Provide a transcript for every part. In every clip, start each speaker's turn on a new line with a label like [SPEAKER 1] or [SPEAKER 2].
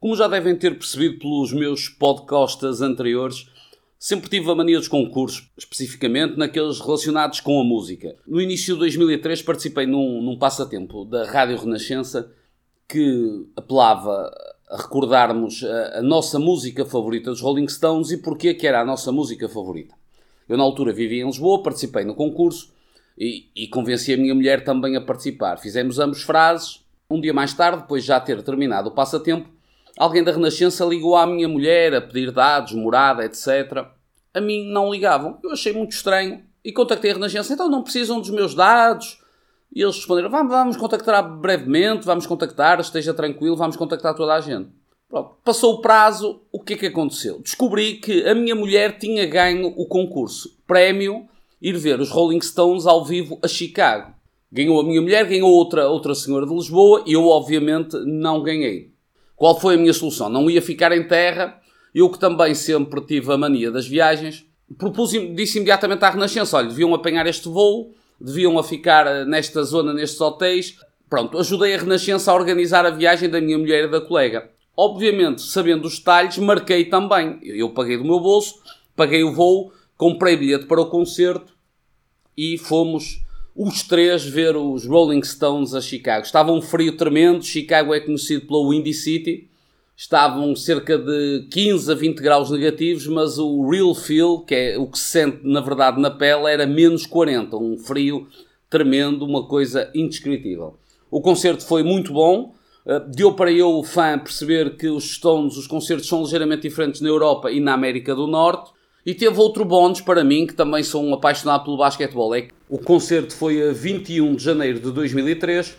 [SPEAKER 1] Como já devem ter percebido pelos meus podcasts anteriores, sempre tive a mania dos concursos, especificamente naqueles relacionados com a música. No início de 2003 participei num, num passatempo da Rádio Renascença que apelava a recordarmos a, a, nossa música favorita dos Rolling Stones e porquê que era a nossa música favorita. Eu na altura vivia em Lisboa, participei no concurso e, e convenci a minha mulher também a participar. Fizemos ambos frases. Um dia mais tarde, depois de já ter terminado o passatempo, Alguém da Renascença ligou à minha mulher a pedir dados, morada, etc. A mim não ligavam. Eu achei muito estranho e contactei a Renascença. Então não precisam dos meus dados? E eles responderam: vamos, vamos contactar brevemente, vamos contactar, esteja tranquilo, vamos contactar toda a gente. Pronto. Passou o prazo, o que é que aconteceu? Descobri que a minha mulher tinha ganho o concurso. Prémio ir ver os Rolling Stones ao vivo a Chicago. Ganhou a minha mulher, ganhou outra, outra senhora de Lisboa e eu, obviamente, não ganhei. Qual foi a minha solução? Não ia ficar em terra. Eu que também sempre tive a mania das viagens, propus, disse imediatamente à Renascença, olha, deviam apanhar este voo, deviam a ficar nesta zona, nestes hotéis. Pronto, ajudei a Renascença a organizar a viagem da minha mulher e da colega. Obviamente, sabendo os detalhes, marquei também. Eu paguei do meu bolso, paguei o voo, comprei bilhete para o concerto e fomos os três ver os Rolling Stones a Chicago. Estava um frio tremendo, Chicago é conhecido pela Windy City, estavam cerca de 15 a 20 graus negativos, mas o real feel, que é o que se sente na verdade na pele, era menos 40, um frio tremendo, uma coisa indescritível. O concerto foi muito bom, eh, deu para eu, o fã, perceber que os Stones, os concertos são ligeiramente diferentes na Europa e na América do Norte, e teve outro bónus para mim, que também sou um apaixonado pelo basquetebol. É o concerto foi a 21 de janeiro de 2003.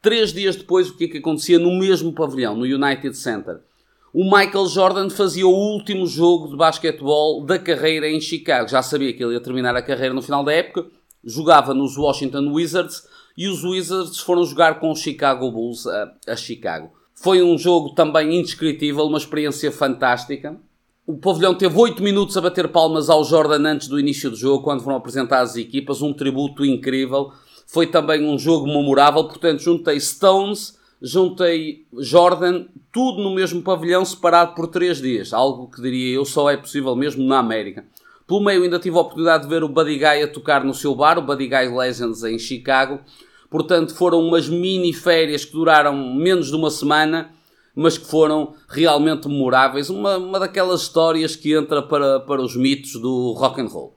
[SPEAKER 1] Três dias depois, o que é que acontecia no mesmo pavilhão, no United Center? O Michael Jordan fazia o último jogo de basquetebol da carreira em Chicago. Já sabia que ele ia terminar a carreira no final da época. Jogava nos Washington Wizards e os Wizards foram jogar com os Chicago Bulls a, a Chicago. Foi um jogo também indescritível, uma experiência fantástica. O pavilhão teve 8 minutos a bater palmas ao Jordan antes do início do jogo, quando foram apresentadas as equipas, um tributo incrível. Foi também um jogo memorável, portanto, juntei Stones, juntei Jordan, tudo no mesmo pavilhão, separado por 3 dias. Algo que diria eu só é possível mesmo na América. Pelo meio, ainda tive a oportunidade de ver o Buddy Guy a tocar no seu bar, o Buddy Guy Legends em Chicago. Portanto, foram umas mini férias que duraram menos de uma semana mas que foram realmente memoráveis. Uma, uma daquelas histórias que entra para, para os mitos do rock and roll.